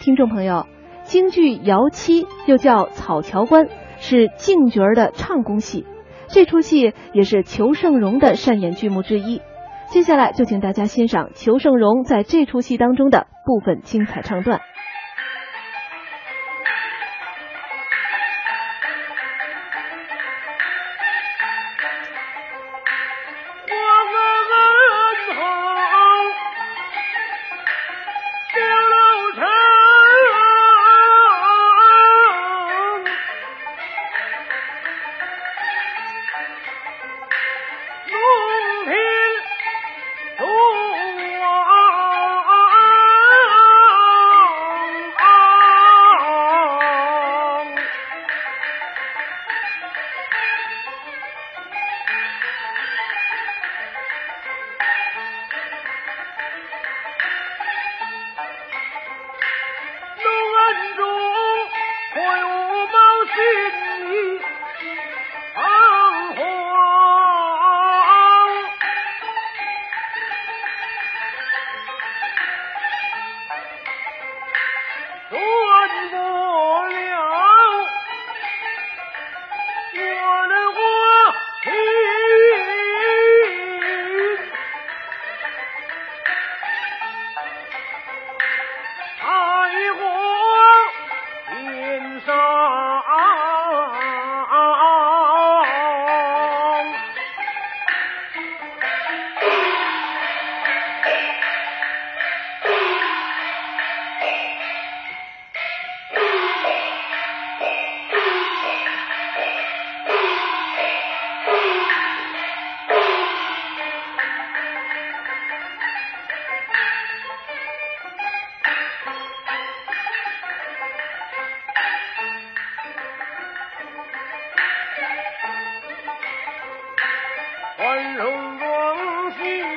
听众朋友，京剧《姚七》又叫《草桥关》，是净角的唱功戏。这出戏也是裘盛戎的擅演剧目之一。接下来就请大家欣赏裘盛戎在这出戏当中的部分精彩唱段。心中报君恩，还断不了我的爱。Cristo. 繁荣光喜